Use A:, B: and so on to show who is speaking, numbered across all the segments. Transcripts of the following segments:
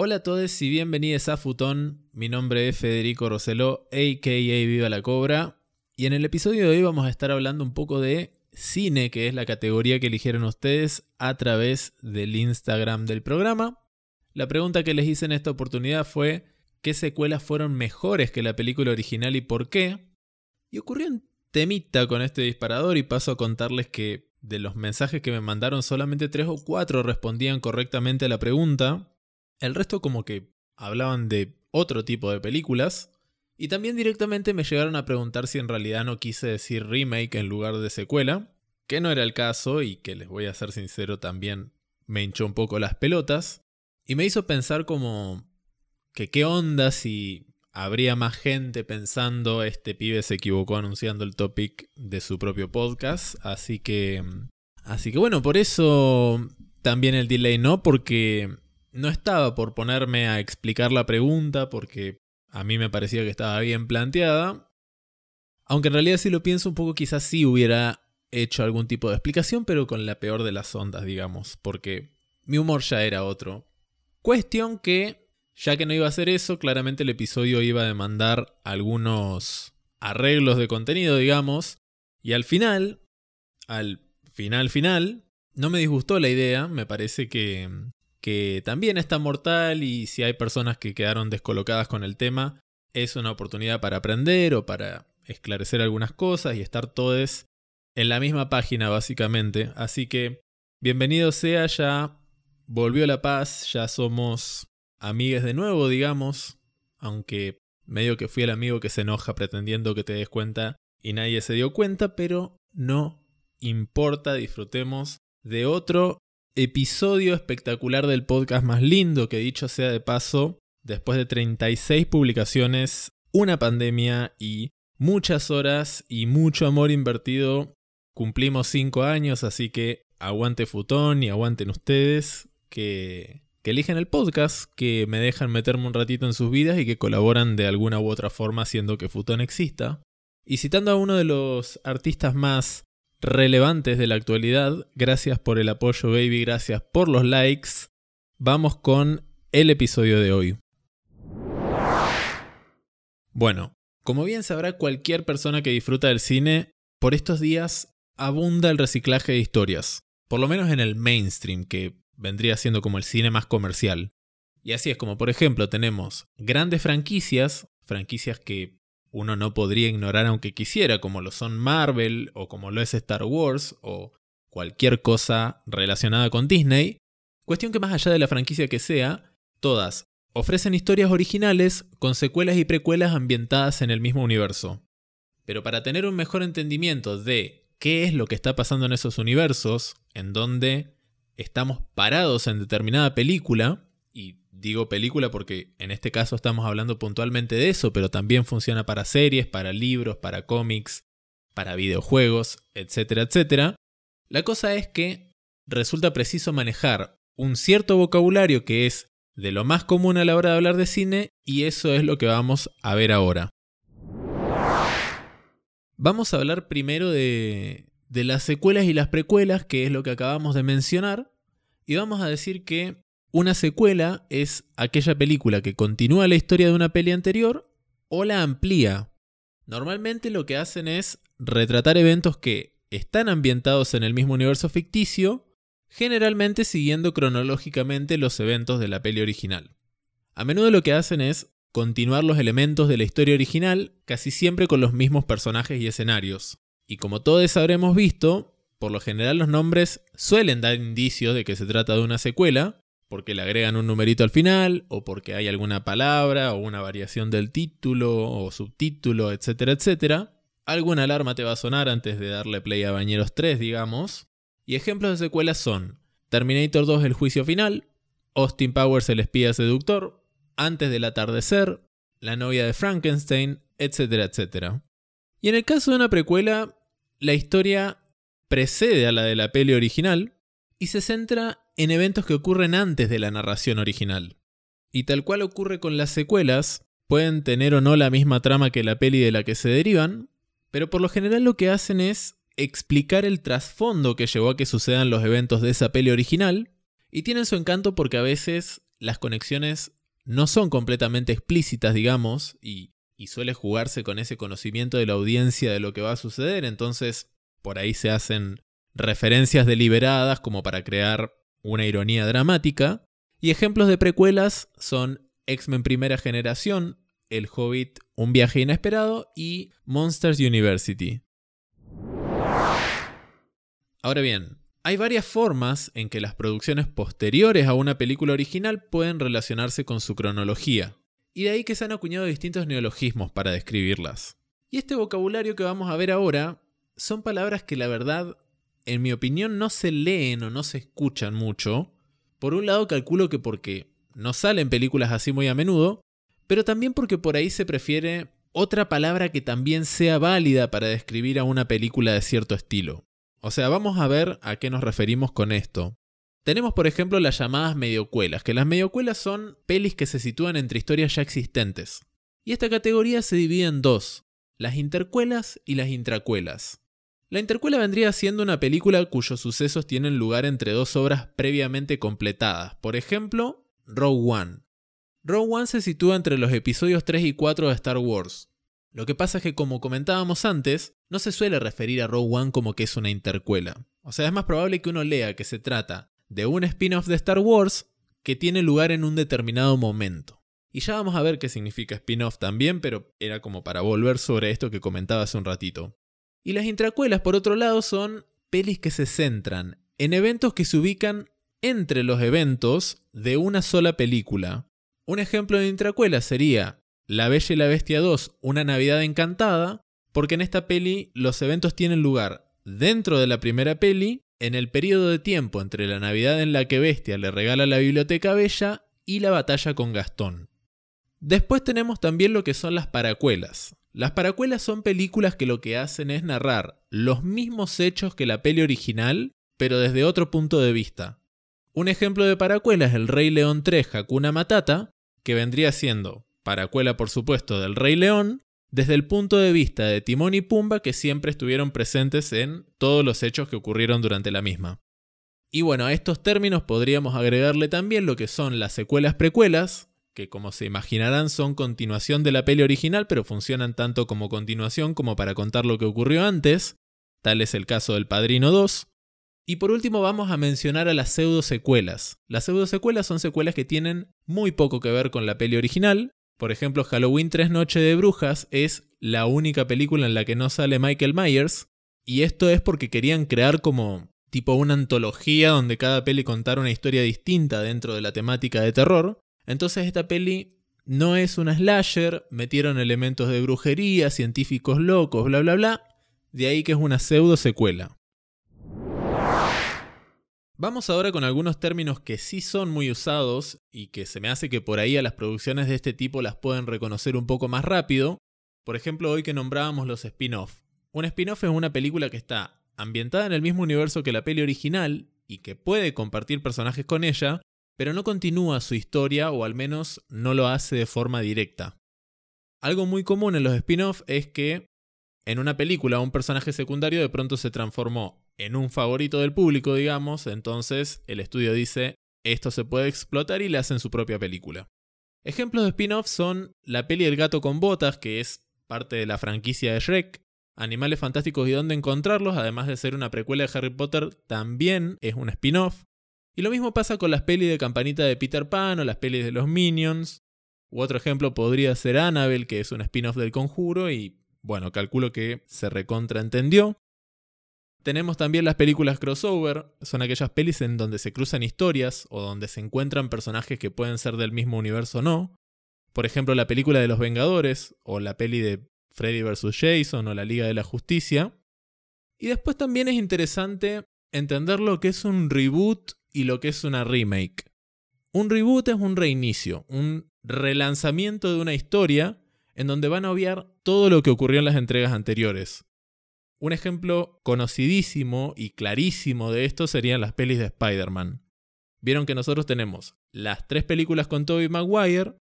A: Hola a todos y bienvenidos a Futón. Mi nombre es Federico Roseló, a.k.a. Viva la Cobra. Y en el episodio de hoy vamos a estar hablando un poco de cine, que es la categoría que eligieron ustedes a través del Instagram del programa. La pregunta que les hice en esta oportunidad fue qué secuelas fueron mejores que la película original y por qué. Y ocurrió un temita con este disparador y paso a contarles que de los mensajes que me mandaron solamente tres o cuatro respondían correctamente a la pregunta. El resto como que hablaban de otro tipo de películas. Y también directamente me llegaron a preguntar si en realidad no quise decir remake en lugar de secuela, que no era el caso y que les voy a ser sincero también me hinchó un poco las pelotas. Y me hizo pensar como que qué onda si habría más gente pensando este pibe se equivocó anunciando el topic de su propio podcast, así que así que bueno, por eso también el delay no porque no estaba por ponerme a explicar la pregunta porque a mí me parecía que estaba bien planteada. Aunque en realidad si lo pienso un poco quizás sí hubiera hecho algún tipo de explicación, pero con la peor de las ondas, digamos, porque mi humor ya era otro. Cuestión que, ya que no iba a hacer eso, claramente el episodio iba a demandar algunos arreglos de contenido, digamos, y al final, al final final, no me disgustó la idea, me parece que, que también está mortal y si hay personas que quedaron descolocadas con el tema, es una oportunidad para aprender o para esclarecer algunas cosas y estar todos en la misma página básicamente. Así que bienvenido sea ya volvió la paz, ya somos amigues de nuevo, digamos, aunque medio que fui el amigo que se enoja pretendiendo que te des cuenta y nadie se dio cuenta, pero no importa, disfrutemos de otro episodio espectacular del podcast más lindo que dicho sea de paso, después de 36 publicaciones, una pandemia y muchas horas y mucho amor invertido, cumplimos 5 años, así que aguante Futón y aguanten ustedes que, eligen el podcast, que me dejan meterme un ratito en sus vidas y que colaboran de alguna u otra forma haciendo que Futón exista. Y citando a uno de los artistas más relevantes de la actualidad, gracias por el apoyo baby, gracias por los likes, vamos con el episodio de hoy. Bueno, como bien sabrá cualquier persona que disfruta del cine, por estos días abunda el reciclaje de historias, por lo menos en el mainstream, que vendría siendo como el cine más comercial. Y así es como, por ejemplo, tenemos grandes franquicias, franquicias que uno no podría ignorar aunque quisiera, como lo son Marvel o como lo es Star Wars o cualquier cosa relacionada con Disney. Cuestión que más allá de la franquicia que sea, todas ofrecen historias originales con secuelas y precuelas ambientadas en el mismo universo. Pero para tener un mejor entendimiento de qué es lo que está pasando en esos universos, en donde estamos parados en determinada película, y digo película porque en este caso estamos hablando puntualmente de eso, pero también funciona para series, para libros, para cómics, para videojuegos, etcétera, etcétera. La cosa es que resulta preciso manejar un cierto vocabulario que es de lo más común a la hora de hablar de cine y eso es lo que vamos a ver ahora. Vamos a hablar primero de, de las secuelas y las precuelas, que es lo que acabamos de mencionar, y vamos a decir que una secuela es aquella película que continúa la historia de una peli anterior o la amplía. Normalmente lo que hacen es retratar eventos que están ambientados en el mismo universo ficticio, generalmente siguiendo cronológicamente los eventos de la peli original. A menudo lo que hacen es continuar los elementos de la historia original, casi siempre con los mismos personajes y escenarios. Y como todos habremos visto, por lo general los nombres suelen dar indicios de que se trata de una secuela, porque le agregan un numerito al final, o porque hay alguna palabra, o una variación del título, o subtítulo, etcétera, etcétera. Alguna alarma te va a sonar antes de darle play a Bañeros 3, digamos. Y ejemplos de secuelas son Terminator 2 El juicio final, Austin Powers el espía seductor, Antes del atardecer, La novia de Frankenstein, etcétera, etcétera. Y en el caso de una precuela, la historia precede a la de la peli original y se centra en eventos que ocurren antes de la narración original. Y tal cual ocurre con las secuelas, pueden tener o no la misma trama que la peli de la que se derivan, pero por lo general lo que hacen es explicar el trasfondo que llevó a que sucedan los eventos de esa peli original, y tienen su encanto porque a veces las conexiones no son completamente explícitas, digamos, y, suele jugarse con ese conocimiento de la audiencia de lo que va a suceder, entonces por ahí se hacen referencias deliberadas como para crear una ironía dramática, y ejemplos de precuelas son X-Men Primera Generación, El Hobbit, Un viaje inesperado y Monsters University. Ahora bien, hay varias formas en que las producciones posteriores a una película original pueden relacionarse con su cronología, y de ahí que se han acuñado distintos neologismos para describirlas. Y este vocabulario que vamos a ver ahora son palabras que la verdad, en mi opinión, no se leen o no se escuchan mucho. Por un lado calculo que porque no salen películas así muy a menudo, pero también porque por ahí se prefiere otra palabra que también sea válida para describir a una película de cierto estilo. O sea, vamos a ver a qué nos referimos con esto. Tenemos, por ejemplo, las llamadas mediocuelas, que las mediocuelas son pelis que se sitúan entre historias ya existentes. Y esta categoría se divide en dos, las intercuelas y las intracuelas. La intercuela vendría siendo una película cuyos sucesos tienen lugar entre dos obras previamente completadas, por ejemplo, Rogue One. Rogue One se sitúa entre los episodios 3 y 4 de Star Wars. Lo que pasa es que, como comentábamos antes, no se suele referir a Rogue One como que es una intercuela. O sea, es más probable que uno lea que se trata de un spin-off de Star Wars que tiene lugar en un determinado momento. Y ya vamos a ver qué significa spin-off también, pero era como para volver sobre esto que comentaba hace un ratito. Y las intracuelas, por otro lado, son pelis que se centran en eventos que se ubican entre los eventos de una sola película. Un ejemplo de intracuela sería La Bella y la Bestia 2, Una Navidad Encantada, porque en esta peli los eventos tienen lugar dentro de la primera peli, en el periodo de tiempo entre la Navidad en la que Bestia le regala la biblioteca Bella y la batalla con Gastón. Después tenemos también lo que son las paracuelas. Las paracuelas son películas que lo que hacen es narrar los mismos hechos que la peli original, pero desde otro punto de vista. Un ejemplo de paracuela es El Rey León 3 Hakuna Matata, que vendría siendo paracuela por supuesto del Rey León, desde el punto de vista de Timón y Pumba que siempre estuvieron presentes en todos los hechos que ocurrieron durante la misma. Y bueno, a estos términos podríamos agregarle también lo que son las secuelas precuelas, que como se imaginarán son continuación de la peli original, pero funcionan tanto como continuación como para contar lo que ocurrió antes, tal es el caso del Padrino 2. Y por último vamos a mencionar a las pseudo secuelas. Las pseudo secuelas son secuelas que tienen muy poco que ver con la peli original, por ejemplo, Halloween 3 Noche de Brujas es la única película en la que no sale Michael Myers, y esto es porque querían crear como tipo una antología donde cada peli contara una historia distinta dentro de la temática de terror. Entonces esta peli no es una slasher, metieron elementos de brujería, científicos locos, bla bla bla, de ahí que es una pseudo secuela. Vamos ahora con algunos términos que sí son muy usados y que se me hace que por ahí a las producciones de este tipo las pueden reconocer un poco más rápido. Por ejemplo, hoy que nombrábamos los spin-off. Un spin-off es una película que está ambientada en el mismo universo que la peli original y que puede compartir personajes con ella, pero no continúa su historia o al menos no lo hace de forma directa. Algo muy común en los spin-off es que en una película un personaje secundario de pronto se transformó en un favorito del público, digamos, entonces el estudio dice, esto se puede explotar y le hacen su propia película. Ejemplos de spin-off son la peli El gato con botas, que es parte de la franquicia de Shrek, Animales Fantásticos y dónde encontrarlos, además de ser una precuela de Harry Potter, también es un spin-off. Y lo mismo pasa con las pelis de campanita de Peter Pan o las pelis de los Minions. U otro ejemplo podría ser Annabelle, que es un spin-off del conjuro y bueno, calculo que se recontraentendió. Tenemos también las películas crossover, son aquellas pelis en donde se cruzan historias o donde se encuentran personajes que pueden ser del mismo universo o no. Por ejemplo, la película de los Vengadores o la peli de Freddy vs. Jason o la Liga de la Justicia. Y después también es interesante entender lo que es un reboot y lo que es una remake. Un reboot es un reinicio, un relanzamiento de una historia en donde van a obviar todo lo que ocurrió en las entregas anteriores. Un ejemplo conocidísimo y clarísimo de esto serían las pelis de Spider-Man. Vieron que nosotros tenemos las tres películas con Tobey Maguire,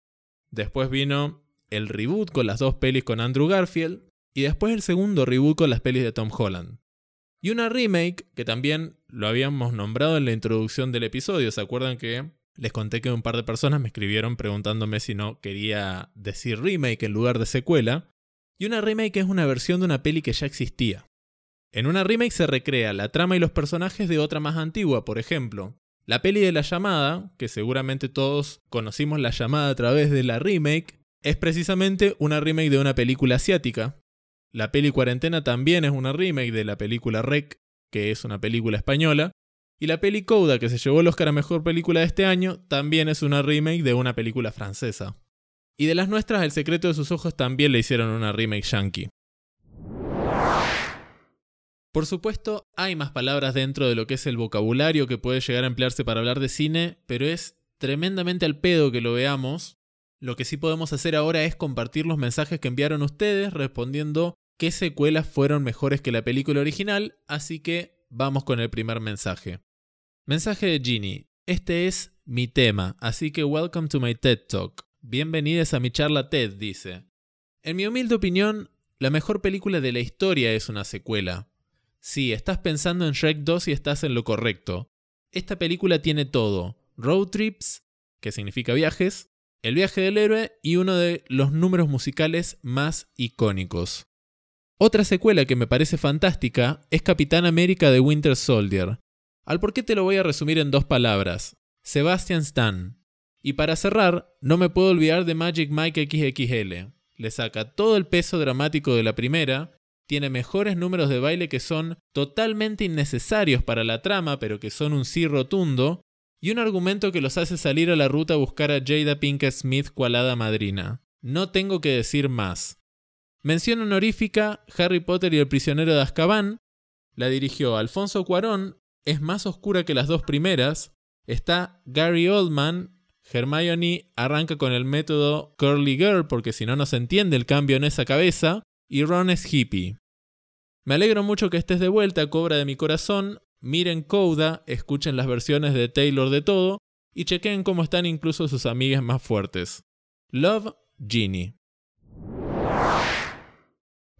A: después vino el reboot con las dos pelis con Andrew Garfield, y después el segundo reboot con las pelis de Tom Holland. Y una remake que también lo habíamos nombrado en la introducción del episodio, ¿se acuerdan que Les conté que un par de personas me escribieron preguntándome si no quería decir remake en lugar de secuela. Y una remake es una versión de una peli que ya existía. En una remake se recrea la trama y los personajes de otra más antigua, por ejemplo. La peli de La llamada, que seguramente todos conocimos La llamada a través de la remake, es precisamente una remake de una película asiática. La peli Cuarentena también es una remake de la película Rec, que es una película española. Y la peli Coda, que se llevó el Oscar a Mejor Película de este año, también es una remake de una película francesa. Y de las nuestras, El secreto de sus ojos también le hicieron una remake yankee. Por supuesto, hay más palabras dentro de lo que es el vocabulario que puede llegar a emplearse para hablar de cine, pero es tremendamente al pedo que lo veamos. Lo que sí podemos hacer ahora es compartir los mensajes que enviaron ustedes respondiendo qué secuelas fueron mejores que la película original, así que vamos con el primer mensaje. Mensaje de Ginny. Este es mi tema, así que welcome to my TED Talk. Bienvenidos a mi charla TED, dice. En mi humilde opinión, la mejor película de la historia es una secuela. Sí, estás pensando en Shrek 2 y estás en lo correcto. Esta película tiene todo. Road trips, que significa viajes, el viaje del héroe y uno de los números musicales más icónicos. Otra secuela que me parece fantástica es Capitán América de Winter Soldier. Al por qué te lo voy a resumir en dos palabras. Sebastian Stan. Y para cerrar, no me puedo olvidar de Magic Mike XXL. Le saca todo el peso dramático de la primera tiene mejores números de baile que son totalmente innecesarios para la trama, pero que son un sí rotundo, y un argumento que los hace salir a la ruta a buscar a Jada Pinkett Smith cualada madrina. No tengo que decir más. Mención honorífica, Harry Potter y el prisionero de Azkaban, la dirigió Alfonso Cuarón, es más oscura que las dos primeras, está Gary Oldman, Hermione arranca con el método Curly Girl porque si no no se entiende el cambio en esa cabeza, y Ron es hippie. Me alegro mucho que estés de vuelta, Cobra de mi corazón. Miren Coda, escuchen las versiones de Taylor de todo y chequen cómo están incluso sus amigas más fuertes. Love, Genie.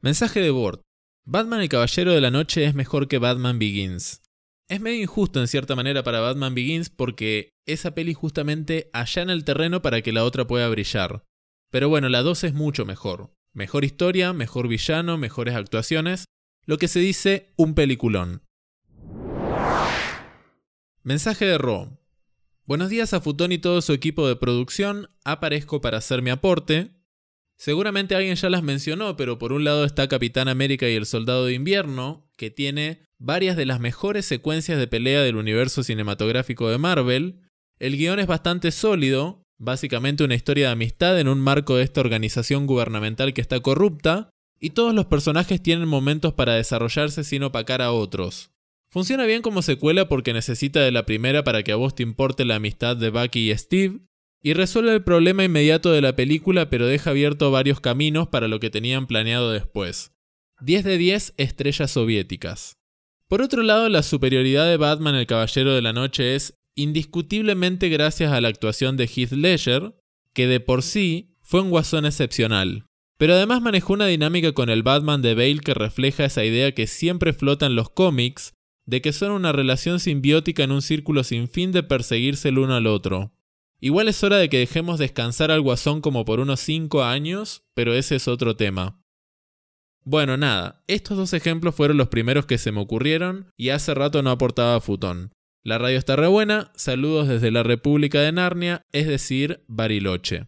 A: Mensaje de Bort. Batman el Caballero de la Noche es mejor que Batman Begins. Es medio injusto en cierta manera para Batman Begins porque esa peli justamente allana el terreno para que la otra pueda brillar. Pero bueno, la 2 es mucho mejor. Mejor historia, mejor villano, mejores actuaciones, lo que se dice un peliculón. Mensaje de Ro. Buenos días a Futón y todo su equipo de producción, aparezco para hacer mi aporte. Seguramente alguien ya las mencionó, pero por un lado está Capitán América y el Soldado de Invierno, que tiene varias de las mejores secuencias de pelea del universo cinematográfico de Marvel. El guion es bastante sólido, Básicamente una historia de amistad en un marco de esta organización gubernamental que está corrupta, y todos los personajes tienen momentos para desarrollarse sin opacar a otros. Funciona bien como secuela porque necesita de la primera para que a vos te importe la amistad de Bucky y Steve, y resuelve el problema inmediato de la película pero deja abierto varios caminos para lo que tenían planeado después. 10 de 10 estrellas soviéticas. Por otro lado, la superioridad de Batman el Caballero de la Noche es indiscutiblemente gracias a la actuación de Heath Ledger, que de por sí fue un guasón excepcional. Pero además manejó una dinámica con el Batman de Bale que refleja esa idea que siempre flota en los cómics, de que son una relación simbiótica en un círculo sin fin de perseguirse el uno al otro. Igual es hora de que dejemos descansar al guasón como por unos 5 años, pero ese es otro tema. Bueno, nada, estos dos ejemplos fueron los primeros que se me ocurrieron y hace rato no aportaba futón. La radio está re buena, saludos desde la República de Narnia, es decir, Bariloche.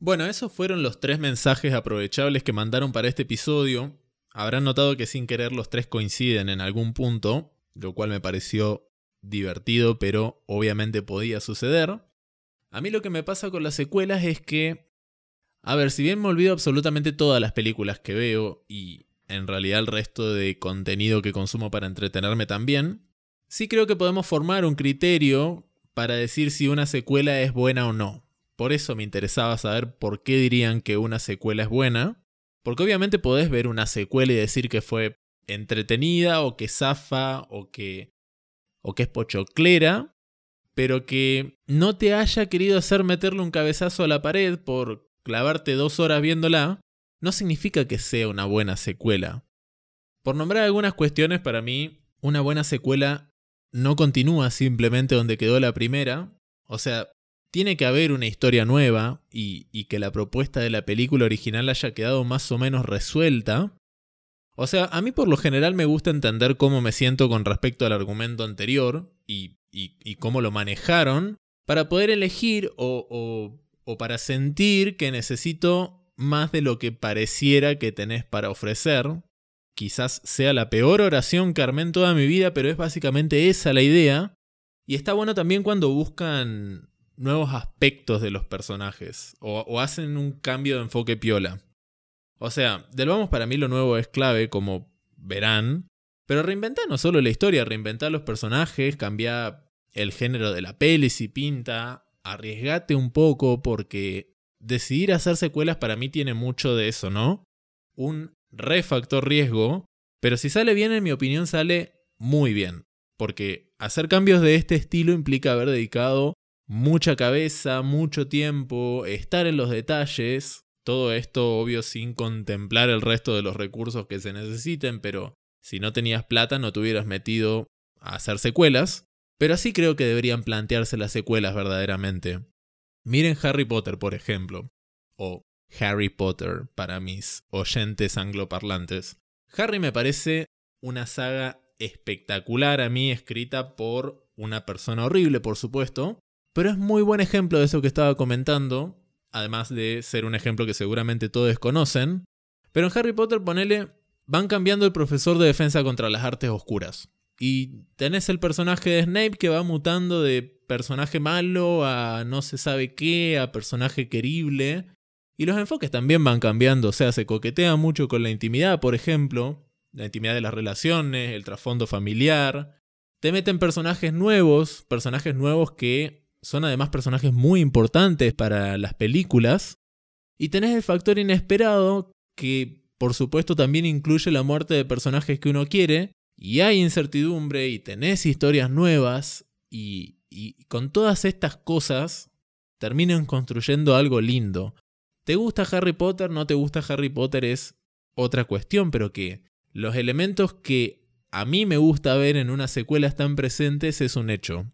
A: Bueno, esos fueron los tres mensajes aprovechables que mandaron para este episodio. Habrán notado que sin querer los tres coinciden en algún punto, lo cual me pareció divertido, pero obviamente podía suceder. A mí lo que me pasa con las secuelas es que, a ver, si bien me olvido absolutamente todas las películas que veo y en realidad el resto de contenido que consumo para entretenerme también, sí creo que podemos formar un criterio para decir si una secuela es buena o no. Por eso me interesaba saber por qué dirían que una secuela es buena. Porque obviamente podés ver una secuela y decir que fue entretenida o que zafa o que, o que es pochoclera, pero que no te haya querido hacer meterle un cabezazo a la pared por clavarte dos horas viéndola, no significa que sea una buena secuela. Por nombrar algunas cuestiones, para mí, una buena secuela no continúa simplemente donde quedó la primera. O sea, tiene que haber una historia nueva y, y, que la propuesta de la película original haya quedado más o menos resuelta. O sea, a mí por lo general me gusta entender cómo me siento con respecto al argumento anterior y, cómo lo manejaron para poder elegir o, o, o para sentir que necesito más de lo que pareciera que tenés para ofrecer. Quizás sea la peor oración que armé en toda mi vida, pero es básicamente esa la idea. Y está bueno también cuando buscan nuevos aspectos de los personajes o, hacen un cambio de enfoque piola. O sea, del vamos para mí lo nuevo es clave, como verán, pero reinventar no solo la historia, reinventar los personajes, cambiar el género de la peli si pinta, arriesgate un poco porque decidir hacer secuelas para mí tiene mucho de eso, ¿no? Un refactor riesgo, pero si sale bien en mi opinión sale muy bien, porque hacer cambios de este estilo implica haber dedicado mucha cabeza, mucho tiempo, estar en los detalles, todo esto obvio sin contemplar el resto de los recursos que se necesiten, pero si no tenías plata no te hubieras metido a hacer secuelas, pero así creo que deberían plantearse las secuelas verdaderamente. Miren Harry Potter, por ejemplo, o Harry Potter para mis oyentes angloparlantes. Harry me parece una saga espectacular a mí, escrita por una persona horrible, por supuesto, pero es muy buen ejemplo de eso que estaba comentando, además de ser un ejemplo que seguramente todos conocen. Pero en Harry Potter, ponele, van cambiando el profesor de defensa contra las artes oscuras. Y tenés el personaje de Snape que va mutando de personaje malo a no se sabe qué, a personaje querible. Y los enfoques también van cambiando, o sea, se coquetea mucho con la intimidad, por ejemplo, la intimidad de las relaciones, el trasfondo familiar. Te meten personajes nuevos, personajes nuevos que son además personajes muy importantes para las películas. Y tenés el factor inesperado que por supuesto también incluye la muerte de personajes que uno quiere. Y hay incertidumbre y tenés historias nuevas. Y, con todas estas cosas terminan construyendo algo lindo. ¿Te gusta Harry Potter? ¿No te gusta Harry Potter? Es otra cuestión, pero que los elementos que a mí me gusta ver en una secuela están presentes es un hecho.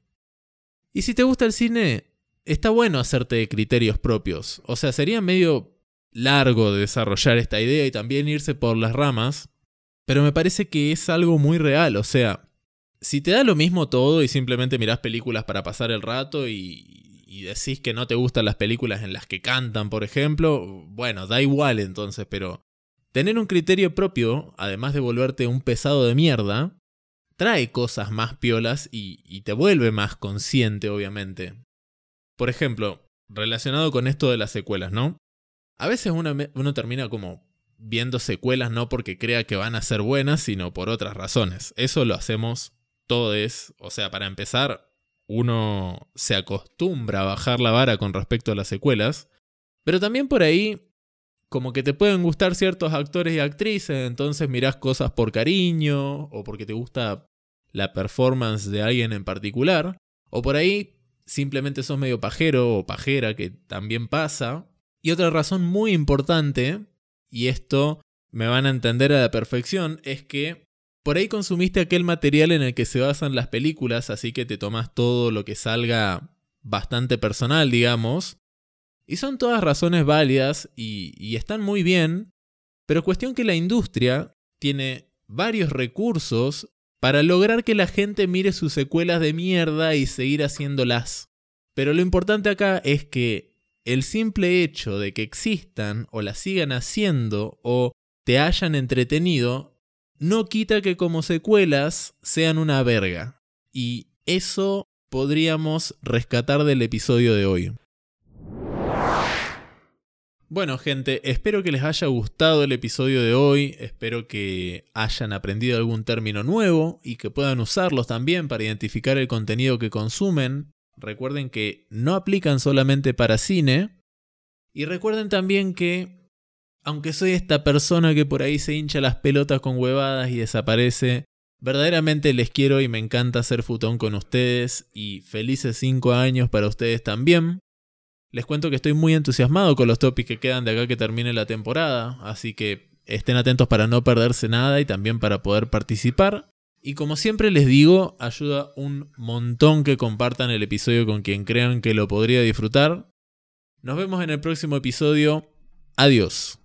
A: Y si te gusta el cine, está bueno hacerte de criterios propios. O sea, sería medio largo de desarrollar esta idea y también irse por las ramas, pero me parece que es algo muy real. O sea, si te da lo mismo todo y simplemente mirás películas para pasar el rato y, y decís que no te gustan las películas en las que cantan, por ejemplo, bueno, da igual entonces, pero tener un criterio propio, además de volverte un pesado de mierda, trae cosas más piolas y, te vuelve más consciente, obviamente. Por ejemplo, relacionado con esto de las secuelas, ¿no? A veces uno, uno termina como viendo secuelas no porque crea que van a ser buenas, sino por otras razones. Eso lo hacemos todos. O sea, para empezar, uno se acostumbra a bajar la vara con respecto a las secuelas. Pero también por ahí, como que te pueden gustar ciertos actores y actrices, entonces mirás cosas por cariño o porque te gusta la performance de alguien en particular, o por ahí simplemente sos medio pajero o pajera, que también pasa. Y otra razón muy importante, y esto me van a entender a la perfección, es que por ahí consumiste aquel material en el que se basan las películas, así que te tomas todo lo que salga bastante personal, digamos. Y son todas razones válidas y, están muy bien, pero cuestión que la industria tiene varios recursos para lograr que la gente mire sus secuelas de mierda y seguir haciéndolas. Pero lo importante acá es que el simple hecho de que existan o las sigan haciendo o te hayan entretenido no quita que como secuelas sean una verga. Y eso podríamos rescatar del episodio de hoy. Bueno, gente, espero que les haya gustado el episodio de hoy, espero que hayan aprendido algún término nuevo y que puedan usarlos también para identificar el contenido que consumen. Recuerden que no aplican solamente para cine. Y recuerden también que, aunque soy esta persona que por ahí se hincha las pelotas con huevadas y desaparece, verdaderamente les quiero y me encanta ser futón con ustedes y felices 5 años para ustedes también. Les cuento que estoy muy entusiasmado con los topics que quedan de acá que termine la temporada, así que estén atentos para no perderse nada y también para poder participar. Y como siempre les digo, ayuda un montón que compartan el episodio con quien crean que lo podría disfrutar. Nos vemos en el próximo episodio. Adiós.